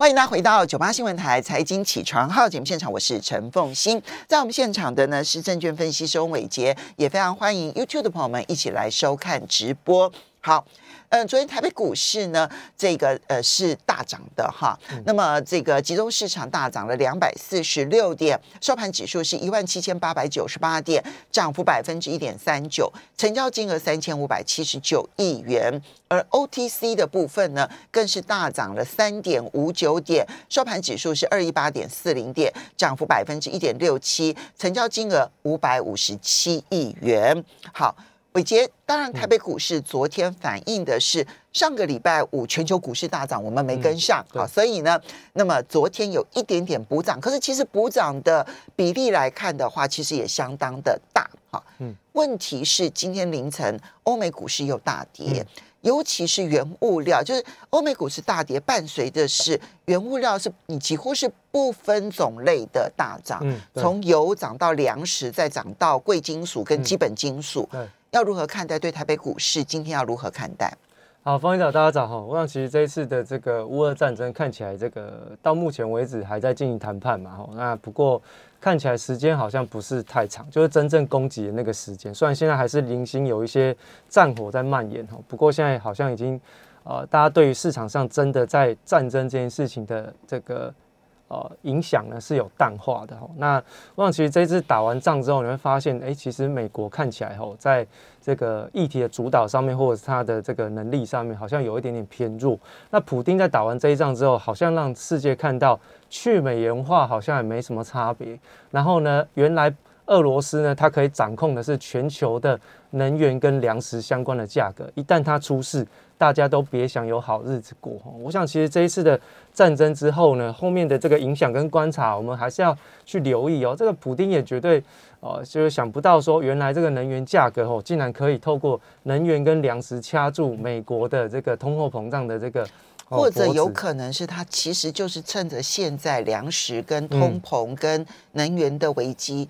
欢迎大家回到九八新闻台财经起床号节目现场，我是陈凤欣。在我们现场的呢是证券分析师翁伟杰，也非常欢迎 YouTube 的朋友们一起来收看直播。好。嗯，昨天台北股市呢，这个呃是大涨的哈。那么这个集中市场大涨了两百四十六点，收盘指数是一万七千八百九十八点，涨幅百分之一点三九，成交金额三千五百七十九亿元。而 OTC 的部分呢，更是大涨了三点五九点，收盘指数是二一八点四零点，涨幅百分之一点六七，成交金额五百五十七亿元。好。伟杰，当然，台北股市昨天反映的是上个礼拜五全球股市大涨，我们没跟上，好，所以呢，那么昨天有一点点补涨，可是其实补涨的比例来看的话，其实也相当的大，哈，嗯，问题是今天凌晨欧美股市又大跌。尤其是原物料，就是欧美股市大跌，伴随的是原物料是你几乎是不分种类的大涨，从油涨到粮食，再涨到贵金属跟基本金属，要如何看待？对台北股市今天要如何看待？好，方院长，大家早哈。我想其实这一次的这个乌俄战争看起来，这个到目前为止还在进行谈判嘛，哈。那不过看起来时间好像不是太长，就是真正攻击的那个时间。虽然现在还是零星有一些战火在蔓延哈，不过现在好像已经呃，大家对于市场上真的在战争这件事情的这个。呃，影响呢是有淡化的。那我想，其实这次打完仗之后，你会发现，哎，其实美国看起来吼，在这个议题的主导上面，或者是它的这个能力上面，好像有一点点偏弱。那普丁在打完这一仗之后，好像让世界看到去美元化好像也没什么差别。然后呢，原来俄罗斯呢，它可以掌控的是全球的能源跟粮食相关的价格，一旦它出事。大家都别想有好日子过！我想其实这一次的战争之后呢，后面的这个影响跟观察，我们还是要去留意哦。这个普丁也绝对哦，就是想不到说，原来这个能源价格哦，竟然可以透过能源跟粮食掐住美国的这个通货膨胀的这个，或者有可能是他其实就是趁着现在粮食跟通膨跟能源的危机。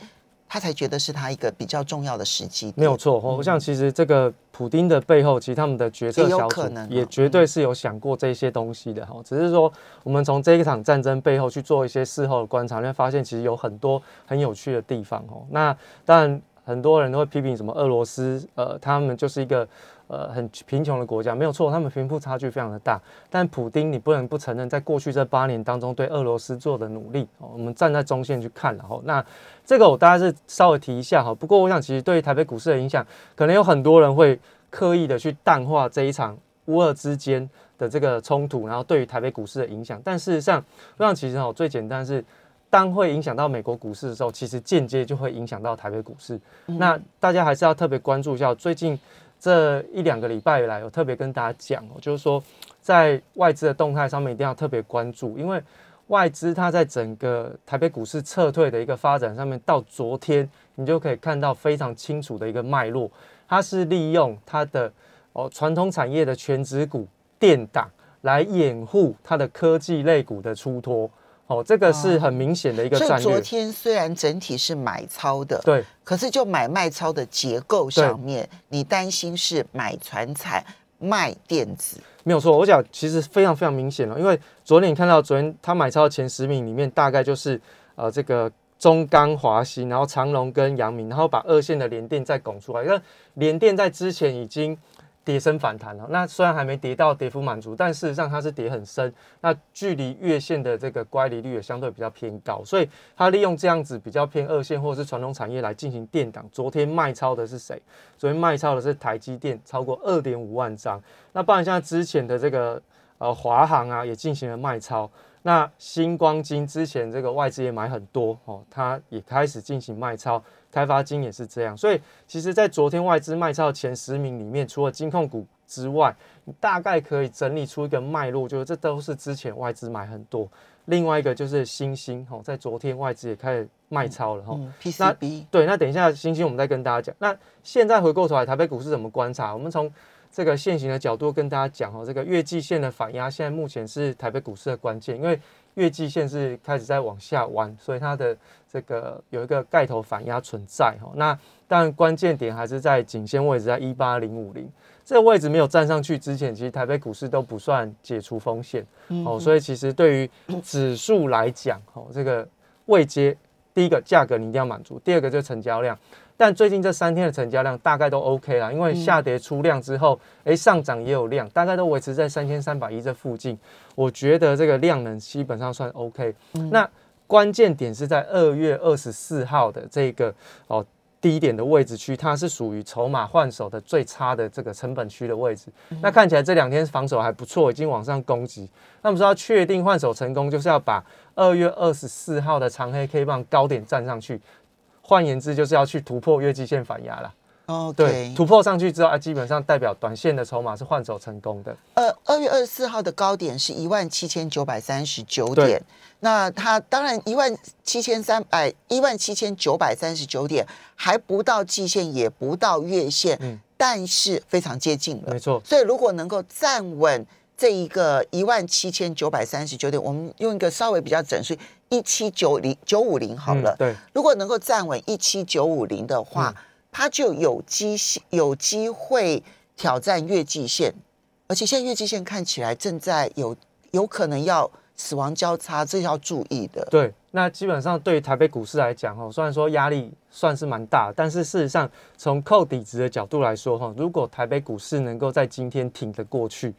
他才觉得是他一个比较重要的时机，没有错。我想其实这个普丁的背后，其实他们的决策小组也绝对是有想过这些东西的哈。只是说，我们从这一场战争背后去做一些事后的观察，你会发现其实有很多很有趣的地方哦。那当然，很多人都会批评什么俄罗斯，呃，他们就是一个。呃，很贫穷的国家没有错，他们贫富差距非常的大。但普丁，你不能不承认，在过去这八年当中，对俄罗斯做的努力，我们站在中线去看，然后那这个我大概是稍微提一下哈。不过我想，其实对于台北股市的影响，可能有很多人会刻意的去淡化这一场乌俄之间的这个冲突，然后对于台北股市的影响。但事实上，我想其实哈，最简单是，当会影响到美国股市的时候，其实间接就会影响到台北股市。那大家还是要特别关注一下最近。这一两个礼拜以来，我特别跟大家讲哦，就是说，在外资的动态上面一定要特别关注，因为外资它在整个台北股市撤退的一个发展上面，到昨天你就可以看到非常清楚的一个脉络，它是利用它的哦传统产业的全指股垫档来掩护它的科技类股的出脱。哦，这个是很明显的一个战略。昨天虽然整体是买超的，对，可是就买卖超的结构上面，你担心是买船彩卖电子，没有错。我讲其实非常非常明显了，因为昨天你看到昨天他买超的前十名里面，大概就是呃这个中钢、华西，然后长隆跟阳明，然后把二线的联电再拱出来。因为联电在之前已经。跌升反弹了，那虽然还没跌到跌幅满足，但事实上它是跌很深，那距离月线的这个乖离率也相对比较偏高，所以它利用这样子比较偏二线或者是传统产业来进行垫档。昨天卖超的是谁？昨天卖超的是台积电，超过二点五万张。那不然像之前的这个呃华航啊，也进行了卖超。那星光金之前这个外资也买很多哦，它也开始进行卖超。开发金也是这样，所以其实，在昨天外资卖超前十名里面，除了金控股之外，你大概可以整理出一个脉络，就是这都是之前外资买很多。另外一个就是星星，哦，在昨天外资也开始卖超了，哈。PCB 对，那等一下星星我们再跟大家讲。那现在回过头来，台北股市怎么观察？我们从这个现行的角度跟大家讲，哦，这个月季线的反压，现在目前是台北股市的关键，因为月季线是开始在往下弯，所以它的这个有一个盖头反压存在哈。那但关键点还是在颈线位置，在一八零五零这个位置没有站上去之前，其实台北股市都不算解除风险哦。所以其实对于指数来讲，哦，这个位阶第一个价格你一定要满足，第二个就是成交量。但最近这三天的成交量大概都 OK 啦，因为下跌出量之后，哎，上涨也有量，大概都维持在三千三百亿这附近。我觉得这个量能基本上算 OK。那关键点是在二月二十四号的这个哦低点的位置区，它是属于筹码换手的最差的这个成本区的位置。那看起来这两天防守还不错，已经往上攻击。那么说要确定换手成功，就是要把二月二十四号的长黑 K 棒高点站上去。换言之，就是要去突破月季线反压了。哦，对，突破上去之后啊，基本上代表短线的筹码是换手成功的。呃，二月二十四号的高点是一万七千九百三十九点，那它当然一万七千三百一万七千九百三十九点还不到季线，也不到月线，嗯，但是非常接近了。没错，所以如果能够站稳这一个一万七千九百三十九点，我们用一个稍微比较整数。一七九零九五零好了，对，如果能够站稳一七九五零的话，它就有机有机会挑战月季线，而且现在月季线看起来正在有有可能要死亡交叉，这要注意的。对，那基本上对于台北股市来讲，哈，虽然说压力算是蛮大，但是事实上从扣底值的角度来说，哈，如果台北股市能够在今天挺得过去，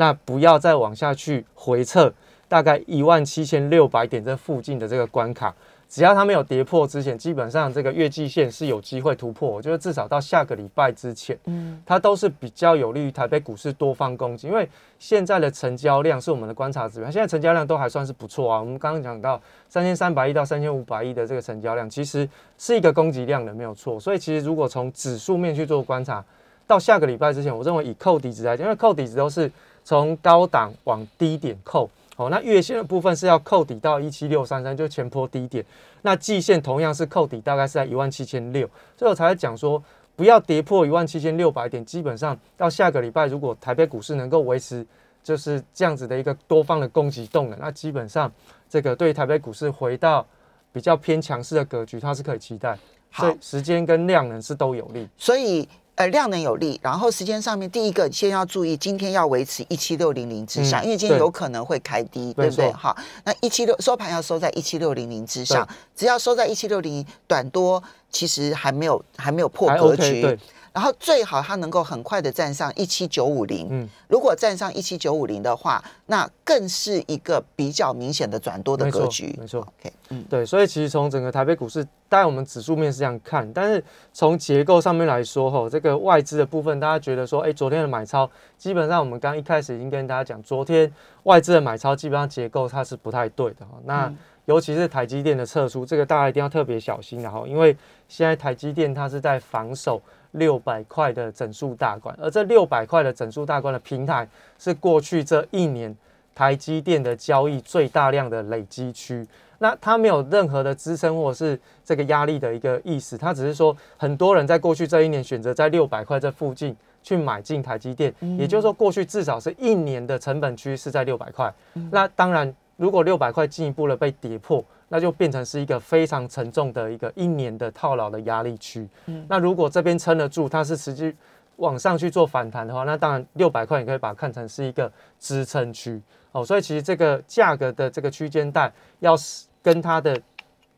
那不要再往下去回撤。大概一万七千六百点这附近的这个关卡，只要它没有跌破之前，基本上这个月季线是有机会突破。我觉得至少到下个礼拜之前，嗯，它都是比较有利于台北股市多方攻击。因为现在的成交量是我们的观察指标，现在成交量都还算是不错啊。我们刚刚讲到三千三百亿到三千五百亿的这个成交量，其实是一个供给量的没有错。所以其实如果从指数面去做观察，到下个礼拜之前，我认为以扣底值来讲，因为扣底值都是从高档往低点扣。哦，那月线的部分是要扣底到一七六三三，就前坡低点。那季线同样是扣底，大概是在一万七千六。所以我才会讲说，不要跌破一万七千六百点。基本上到下个礼拜，如果台北股市能够维持就是这样子的一个多方的攻击动能，那基本上这个对台北股市回到比较偏强势的格局，它是可以期待。好，时间跟量能是都有利。所以。呃，量能有利，然后时间上面，第一个先要注意，今天要维持一七六零零之上，因为今天有可能会开低，对不对？好，那一七六收盘要收在一七六零零之上，只要收在一七六零，短多其实还没有还没有破格局。然后最好它能够很快的站上一七九五零，嗯，如果站上一七九五零的话，那更是一个比较明显的转多的格局，没错，OK，嗯，对，所以其实从整个台北股市，当然我们指数面是这样看，但是从结构上面来说，哈，这个外资的部分，大家觉得说，哎，昨天的买超，基本上我们刚一开始已经跟大家讲，昨天外资的买超基本上结构它是不太对的哈，那尤其是台积电的撤出，这个大家一定要特别小心然后，因为现在台积电它是在防守。六百块的整数大关，而这六百块的整数大关的平台是过去这一年台积电的交易最大量的累积区。那它没有任何的支撑或是这个压力的一个意思，它只是说很多人在过去这一年选择在六百块这附近去买进台积电，也就是说过去至少是一年的成本区是在六百块。那当然，如果六百块进一步的被跌破。那就变成是一个非常沉重的一个一年的套牢的压力区。嗯，那如果这边撑得住，它是持续往上去做反弹的话，那当然六百块你可以把它看成是一个支撑区哦。所以其实这个价格的这个区间带，要是跟它的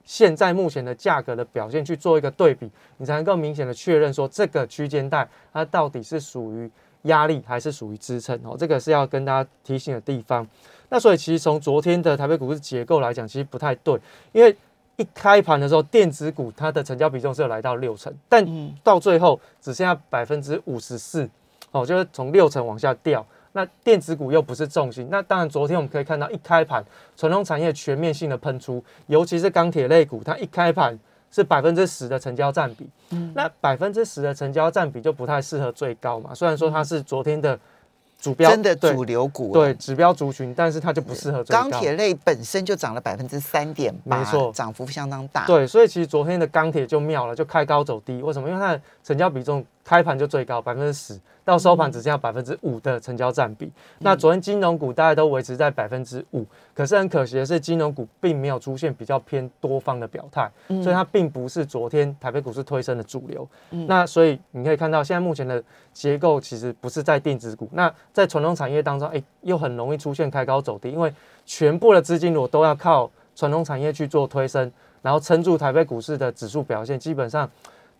现在目前的价格的表现去做一个对比，你才能够明显的确认说这个区间带它到底是属于压力还是属于支撑哦。这个是要跟大家提醒的地方。那所以其实从昨天的台北股市结构来讲，其实不太对，因为一开盘的时候，电子股它的成交比重是有来到六成，但到最后只剩下百分之五十四，哦，就是从六成往下掉。那电子股又不是重心，那当然昨天我们可以看到一开盘传统产业全面性的喷出，尤其是钢铁类股，它一开盘是百分之十的成交占比，那百分之十的成交占比就不太适合最高嘛，虽然说它是昨天的。主标真的主流股对指标族群，但是它就不适合钢铁类本身就涨了百分之三点八，没错，涨幅相当大。对，所以其实昨天的钢铁就妙了，就开高走低。为什么？因为它的成交比重开盘就最高百分之十，到收盘只剩下百分之五的成交占比。那昨天金融股大概都维持在百分之五，可是很可惜的是，金融股并没有出现比较偏多方的表态，所以它并不是昨天台北股市推升的主流。那所以你可以看到，现在目前的结构其实不是在电子股，那在传统产业当中，哎，又很容易出现开高走低，因为全部的资金果都要靠传统产业去做推升，然后撑住台北股市的指数表现，基本上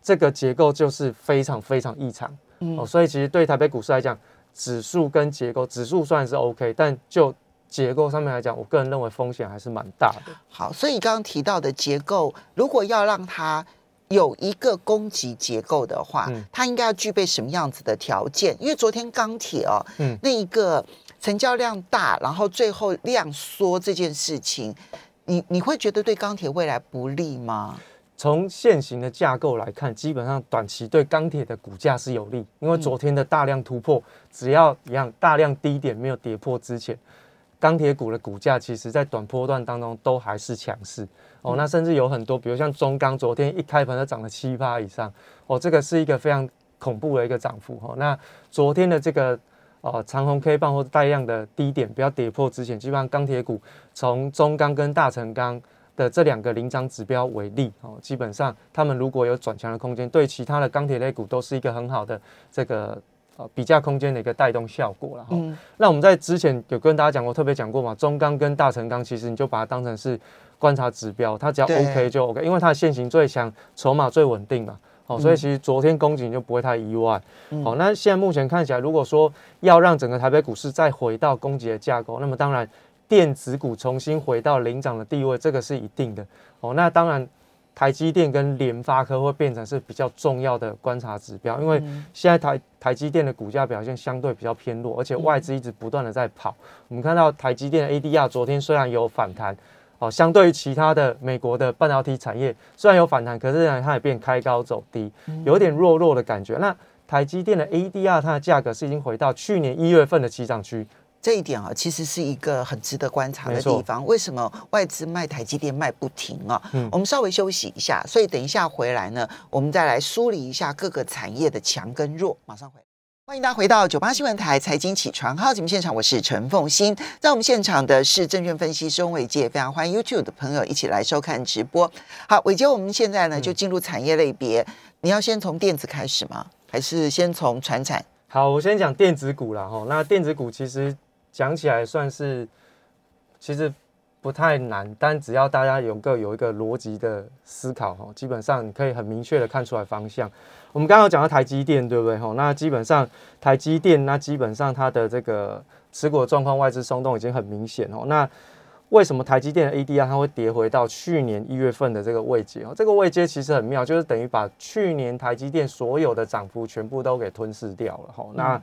这个结构就是非常非常异常。哦，所以其实对台北股市来讲，指数跟结构，指数算是 OK，但就结构上面来讲，我个人认为风险还是蛮大的。好，所以刚刚提到的结构，如果要让它有一个供给结构的话，它应该要具备什么样子的条件？因为昨天钢铁哦，嗯，那一个成交量大，然后最后量缩这件事情，你你会觉得对钢铁未来不利吗？从现行的架构来看，基本上短期对钢铁的股价是有利，因为昨天的大量突破，只要一样大量低点没有跌破之前，钢铁股的股价其实在短波段当中都还是强势哦。那甚至有很多，比如像中钢，昨天一开盘就涨了七八以上哦，这个是一个非常恐怖的一个涨幅哦。那昨天的这个哦长虹 K 棒或者带量的低点不要跌破之前，基本上钢铁股从中钢跟大成钢。的这两个领涨指标为例，哦，基本上他们如果有转强的空间，对其他的钢铁类股都是一个很好的这个呃比价空间的一个带动效果了哈。那我们在之前有跟大家讲过，特别讲过嘛，中钢跟大成钢，其实你就把它当成是观察指标，它只要 OK 就 OK，因为它的现形最强，筹码最稳定嘛。哦，所以其实昨天攻击就不会太意外。好，那现在目前看起来，如果说要让整个台北股市再回到攻击的架构，那么当然。电子股重新回到领涨的地位，这个是一定的哦。那当然，台积电跟联发科会变成是比较重要的观察指标，因为现在台台积电的股价表现相对比较偏弱，而且外资一直不断的在跑。我们看到台积电的 ADR 昨天虽然有反弹哦，相对于其他的美国的半导体产业虽然有反弹，可是呢它也变开高走低，有点弱弱的感觉。那台积电的 ADR 它的价格是已经回到去年一月份的起涨区。这一点啊，其实是一个很值得观察的地方。为什么外资卖台积电卖不停啊？嗯，我们稍微休息一下，所以等一下回来呢，我们再来梳理一下各个产业的强跟弱。马上回，欢迎大家回到九八新闻台财经起床号节目现场，我是陈凤欣。在我们现场的是证券分析师伟杰，非常欢迎 YouTube 的朋友一起来收看直播。好，伟杰，我们现在呢就进入产业类别，你要先从电子开始吗？还是先从船产？好，我先讲电子股了哈。那电子股其实。讲起来算是，其实不太难，但只要大家有个有一个逻辑的思考哈，基本上你可以很明确的看出来方向。我们刚刚讲到台积电，对不对哈？那基本上台积电，那基本上它的这个持股状况外资松动已经很明显哦。那为什么台积电的 ADR 它会跌回到去年一月份的这个位阶哦？这个位阶其实很妙，就是等于把去年台积电所有的涨幅全部都给吞噬掉了哈。那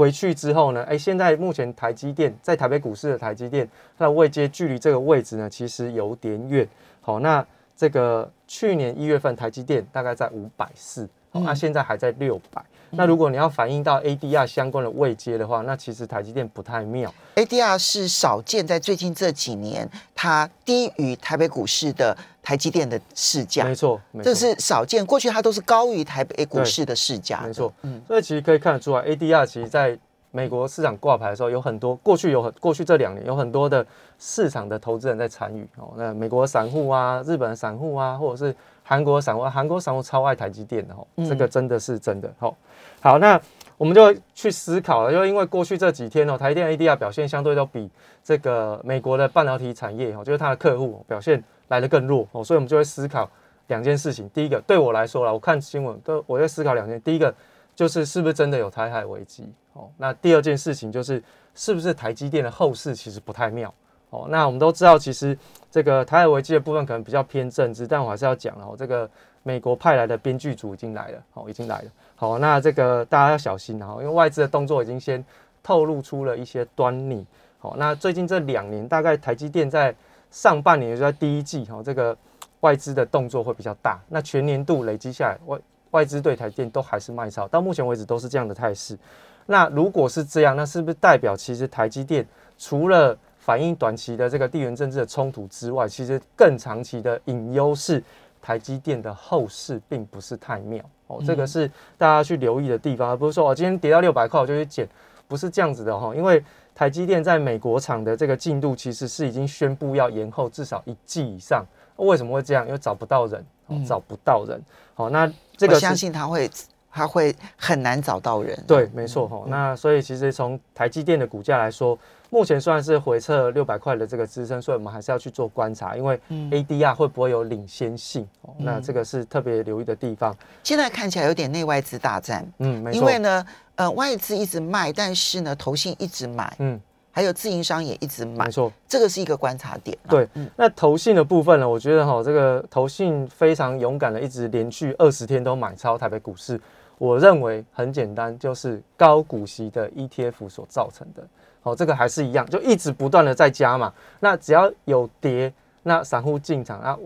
回去之后呢？哎，现在目前台积电在台北股市的台积电，它的位阶距离这个位置呢，其实有点远。好，那这个去年一月份台积电大概在五百四，那现在还在六百。那如果你要反映到 ADR 相关的位阶的话，那其实台积电不太妙。ADR 是少见在最近这几年它低于台北股市的台积电的市价，没错，这是少见。过去它都是高于台北股市的市价，没错。嗯，所以其实可以看得出来，ADR 其实在美国市场挂牌的时候，有很多过去有很过去这两年有很多的市场的投资人在参与哦。那美国散户啊，日本散户啊，或者是韩国散户，韩国散户超爱台积电的哦，这个真的是真的哦。好，那我们就去思考了，就因为过去这几天哦，台电 ADR 表现相对都比这个美国的半导体产业哦，就是它的客户表现来的更弱哦，所以我们就会思考两件事情。第一个，对我来说了，我看新闻都我在思考两件，第一个就是是不是真的有台海危机哦，那第二件事情就是是不是台积电的后市其实不太妙哦。那我们都知道，其实这个台海危机的部分可能比较偏政治，但我还是要讲哦，这个美国派来的编剧组已经来了，哦，已经来了。好，那这个大家要小心哈，因为外资的动作已经先透露出了一些端倪。好，那最近这两年，大概台积电在上半年就在第一季哈，这个外资的动作会比较大。那全年度累积下来，外外资对台电都还是卖超，到目前为止都是这样的态势。那如果是这样，那是不是代表其实台积电除了反映短期的这个地缘政治的冲突之外，其实更长期的隐忧是台积电的后市并不是太妙？哦，这个是大家去留意的地方，而不是说我今天跌到六百块我就去减，不是这样子的哈。因为台积电在美国厂的这个进度其实是已经宣布要延后至少一季以上。为什么会这样？因为找不到人，找不到人。好，那这个相信他会。他会很难找到人，对，没错哈。那所以其实从台积电的股价来说，目前算是回撤六百块的这个支撑，所以我们还是要去做观察，因为 ADR 会不会有领先性？那这个是特别留意的地方。现在看起来有点内外资大战，嗯，没错。因为呢，呃，外资一直卖，但是呢，投信一直买，嗯，还有自营商也一直买，没错，这个是一个观察点。对，那投信的部分呢，我觉得哈，这个投信非常勇敢的，一直连续二十天都买超台北股市。我认为很简单，就是高股息的 ETF 所造成的。好，这个还是一样，就一直不断的在加嘛。那只要有跌，那散户进场，那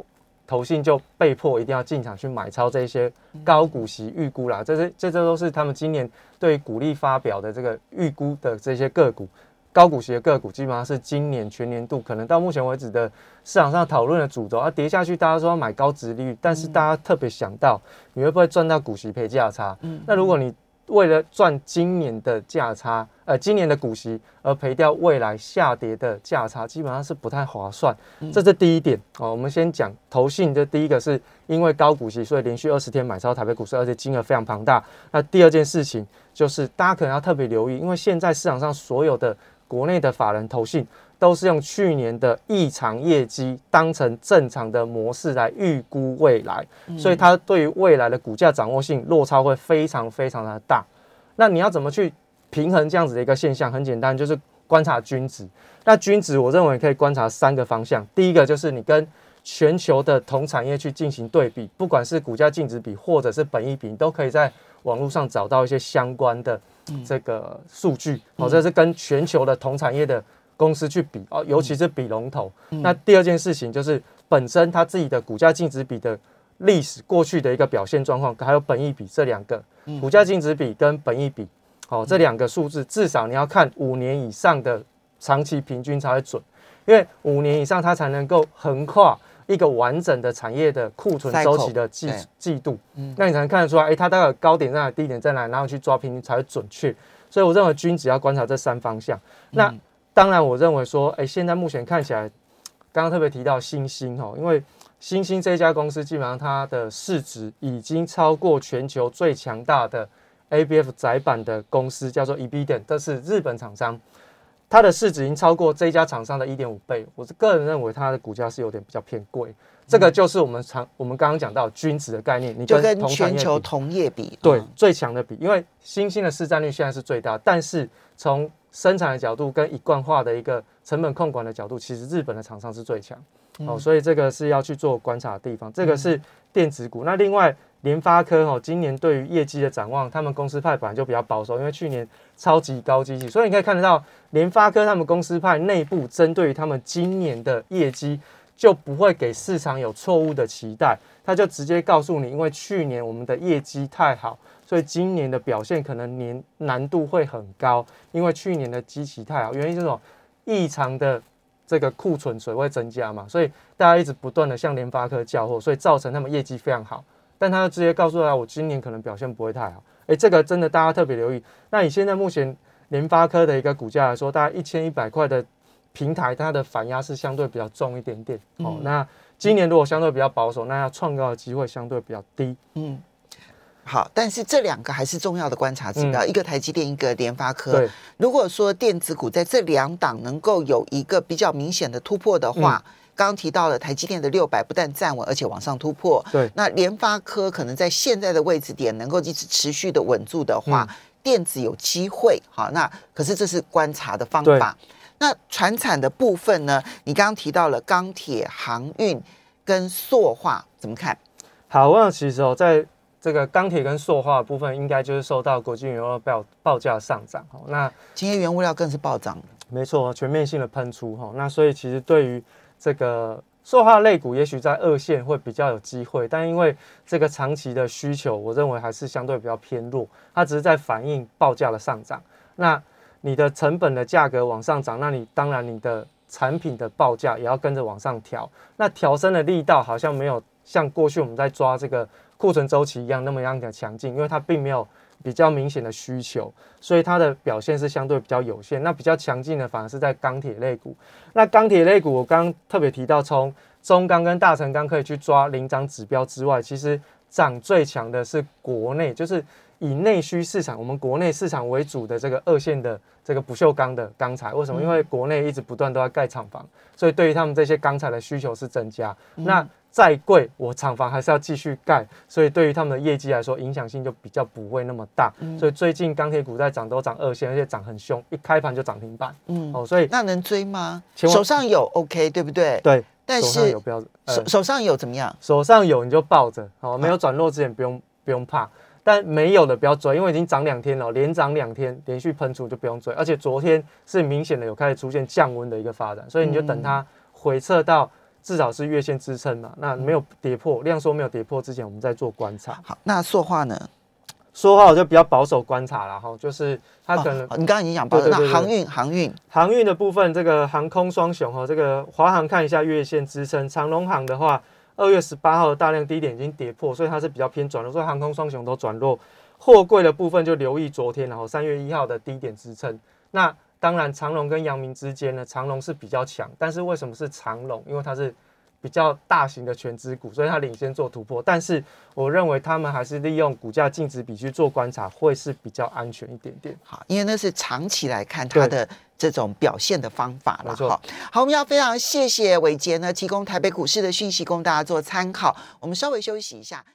投信就被迫一定要进场去买超这些高股息预估啦。这些这这都是他们今年对股利发表的这个预估的这些个股。高股息的个股基本上是今年全年度可能到目前为止的市场上讨论的主轴啊，跌下去大家说要买高值利率，但是大家特别想到你会不会赚到股息赔价差？嗯，那如果你为了赚今年的价差，呃，今年的股息而赔掉未来下跌的价差，基本上是不太划算。这是第一点哦。我们先讲投信，这第一个是因为高股息，所以连续二十天买超台北股市，而且金额非常庞大。那第二件事情就是大家可能要特别留意，因为现在市场上所有的国内的法人投信都是用去年的异常业绩当成正常的模式来预估未来，所以它对于未来的股价掌握性落差会非常非常的大。那你要怎么去平衡这样子的一个现象？很简单，就是观察均值。那均值我认为可以观察三个方向。第一个就是你跟全球的同产业去进行对比，不管是股价净值比或者是本益比，你都可以在网络上找到一些相关的。这个数据，哦，这是跟全球的同产业的公司去比哦，尤其是比龙头。那第二件事情就是本身它自己的股价净值比的历史过去的一个表现状况，还有本益比这两个。股价净值比跟本益比，哦，这两个数字至少你要看五年以上的长期平均才会准，因为五年以上它才能够横跨。一个完整的产业的库存周期的季季度，那你才能看得出来，哎，它大概高点在哪，低点在哪，然后去抓平均才会准确。所以我认为均值要观察这三方向。那当然，我认为说，哎，现在目前看起来，刚刚特别提到星星哦，因为星星这家公司基本上它的市值已经超过全球最强大的 ABF 窄板的公司，叫做 EBD，这是日本厂商。它的市值已经超过这家厂商的一点五倍，我是个人认为它的股价是有点比较偏贵。这个就是我们常我们刚刚讲到均值的概念，你就跟全球同业比，对最强的比，因为新兴的市占率现在是最大，但是从生产的角度跟一贯化的一个成本控管的角度，其实日本的厂商是最强。哦，所以这个是要去做观察的地方。这个是电子股，那另外。联发科哈，今年对于业绩的展望，他们公司派本来就比较保守，因为去年超级高基期，所以你可以看得到联发科他们公司派内部针对于他们今年的业绩，就不会给市场有错误的期待，他就直接告诉你，因为去年我们的业绩太好，所以今年的表现可能年难度会很高，因为去年的基期太好，原因这种异常的这个库存水位增加嘛，所以大家一直不断的向联发科叫货，所以造成他们业绩非常好。但他直接告诉他，我今年可能表现不会太好。哎，这个真的大家特别留意。那以现在目前联发科的一个股价来说，大概一千一百块的平台，它的反压是相对比较重一点点。哦，那今年如果相对比较保守，那要创高的机会相对比较低。嗯，好，但是这两个还是重要的观察指标，一个台积电，一个联发科。如果说电子股在这两档能够有一个比较明显的突破的话。刚刚提到了台积电的六百不但站稳，而且往上突破。对，那联发科可能在现在的位置点能够一直持续的稳住的话，电子有机会。好，那可是这是观察的方法。那船产的部分呢？你刚刚提到了钢铁、航运跟塑化，怎么看？好，我想其实哦，在这个钢铁跟塑化部分，应该就是受到国际原料报报价上涨。哦，那今天原物料更是暴涨。没错，全面性的喷出。哈，那所以其实对于这个塑化类股也许在二线会比较有机会，但因为这个长期的需求，我认为还是相对比较偏弱。它只是在反映报价的上涨。那你的成本的价格往上涨，那你当然你的产品的报价也要跟着往上调。那调升的力道好像没有像过去我们在抓这个库存周期一样那么样的强劲，因为它并没有比较明显的需求，所以它的表现是相对比较有限。那比较强劲的反而是在钢铁类股。那钢铁类股我刚特别提到，从中钢跟大成钢可以去抓领涨指标之外，其实涨最强的是国内，就是以内需市场，我们国内市场为主的这个二线的这个不锈钢的钢材。为什么？因为国内一直不断都在盖厂房，所以对于他们这些钢材的需求是增加。那再贵，我厂房还是要继续盖，所以对于他们的业绩来说，影响性就比较不会那么大。所以最近钢铁股在涨都涨二线，而且涨很凶，一开盘就涨停板。嗯，哦，所以那能追吗？手上有 OK，对不对？对。但是手手上有怎么样？手上有你就抱着，好，没有转弱之前不用不用怕。但没有的不要追，因为已经涨两天了，连涨两天，连续喷出就不用追。而且昨天是明显的有开始出现降温的一个发展，所以你就等它回撤到至少是月线支撑嘛。那没有跌破量缩没有跌破之前，我们再做观察。好，那塑化呢？说话我就比较保守观察了哈，就是它可能你刚刚已经讲保守，那航运航运航运的部分，这个航空双雄哈，这个华航看一下月线支撑，长龙航的话，二月十八号的大量低点已经跌破，所以它是比较偏转弱，所以航空双雄都转弱。货柜的部分就留意昨天，然后三月一号的低点支撑。那当然长龙跟阳明之间呢，长龙是比较强，但是为什么是长龙？因为它是。比较大型的全资股，所以它领先做突破。但是我认为他们还是利用股价净值比去做观察，会是比较安全一点点。好，因为那是长期来看它的这种表现的方法了。哈，好，我们要非常谢谢伟杰呢，提供台北股市的讯息供大家做参考。我们稍微休息一下。